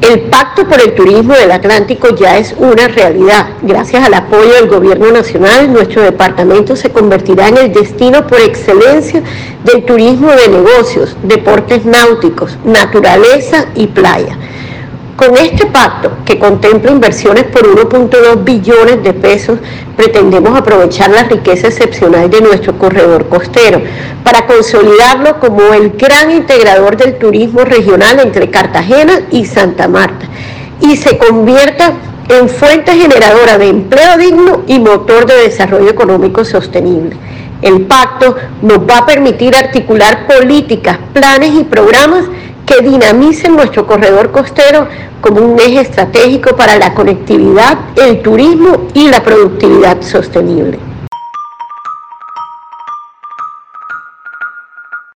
El Pacto por el Turismo del Atlántico ya es una realidad. Gracias al apoyo del Gobierno Nacional, nuestro departamento se convertirá en el destino por excelencia del turismo de negocios, deportes náuticos, naturaleza y playa. Con este pacto, que contempla inversiones por 1.2 billones de pesos, pretendemos aprovechar la riqueza excepcional de nuestro corredor costero para consolidarlo como el gran integrador del turismo regional entre Cartagena y Santa Marta y se convierta en fuente generadora de empleo digno y motor de desarrollo económico sostenible. El pacto nos va a permitir articular políticas, planes y programas que dinamicen nuestro corredor costero como un eje estratégico para la conectividad, el turismo y la productividad sostenible.